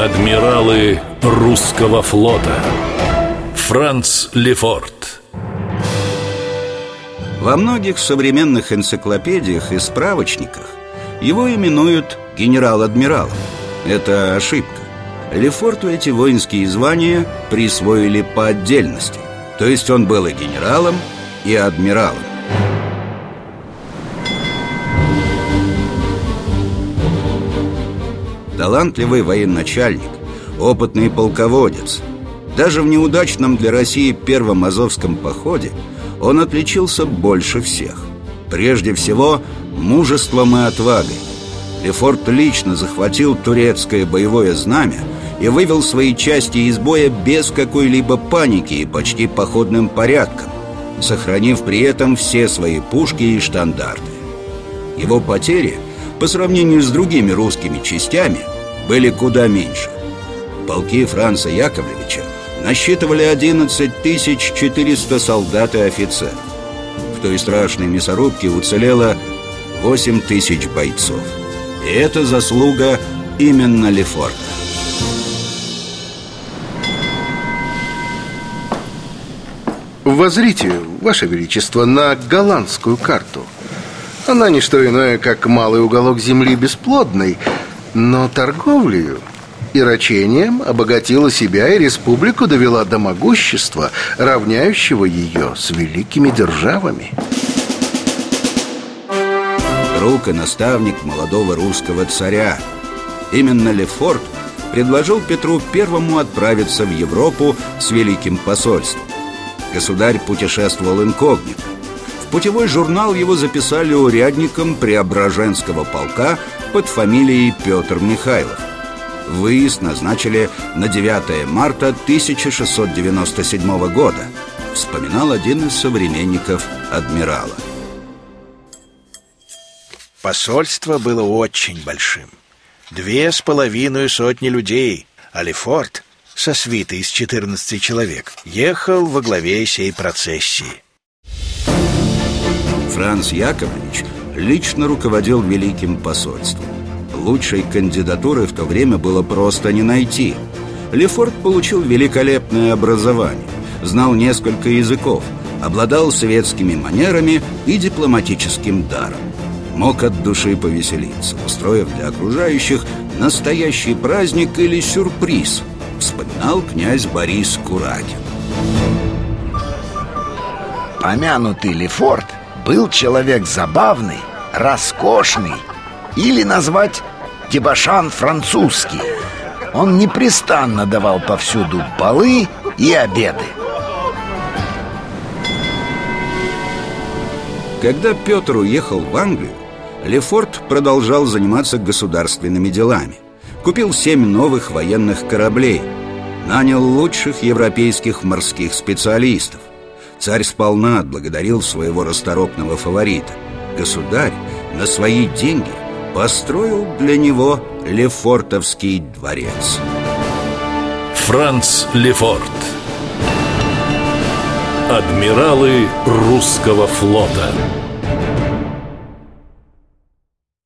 Адмиралы русского флота Франц Лефорт Во многих современных энциклопедиях и справочниках его именуют генерал-адмиралом. Это ошибка. Лефорту эти воинские звания присвоили по отдельности. То есть он был и генералом, и адмиралом. Талантливый военачальник, опытный полководец. Даже в неудачном для России первом Азовском походе он отличился больше всех. Прежде всего, мужеством и отвагой. Лефорт лично захватил турецкое боевое знамя и вывел свои части из боя без какой-либо паники и почти походным порядком, сохранив при этом все свои пушки и штандарты. Его потери, по сравнению с другими русскими частями, были куда меньше. Полки Франца Яковлевича насчитывали 11 400 солдат и офицеров. В той страшной мясорубке уцелело 8 тысяч бойцов. И это заслуга именно Лефорта. Возрите, Ваше Величество, на голландскую карту. Она не что иное, как малый уголок земли бесплодный – но торговлею и рачением обогатила себя и республику довела до могущества, равняющего ее с великими державами. Друг и наставник молодого русского царя. Именно Лефорт предложил Петру Первому отправиться в Европу с великим посольством. Государь путешествовал инкогнито. Путевой журнал его записали урядником Преображенского полка под фамилией Петр Михайлов. Выезд назначили на 9 марта 1697 года, вспоминал один из современников адмирала. Посольство было очень большим. Две с половиной сотни людей, а Лефорт со свитой из 14 человек ехал во главе сей процессии. Франц Яковлевич лично руководил Великим посольством. Лучшей кандидатуры в то время было просто не найти. Лефорт получил великолепное образование, знал несколько языков, обладал светскими манерами и дипломатическим даром. Мог от души повеселиться, устроив для окружающих настоящий праздник или сюрприз, вспоминал князь Борис Куракин. Помянутый Лефорт был человек забавный, роскошный или назвать дебошан французский. Он непрестанно давал повсюду балы и обеды. Когда Петр уехал в Англию, Лефорт продолжал заниматься государственными делами. Купил семь новых военных кораблей, нанял лучших европейских морских специалистов. Царь сполна отблагодарил своего расторопного фаворита. Государь на свои деньги построил для него Лефортовский дворец. Франц Лефорт Адмиралы русского флота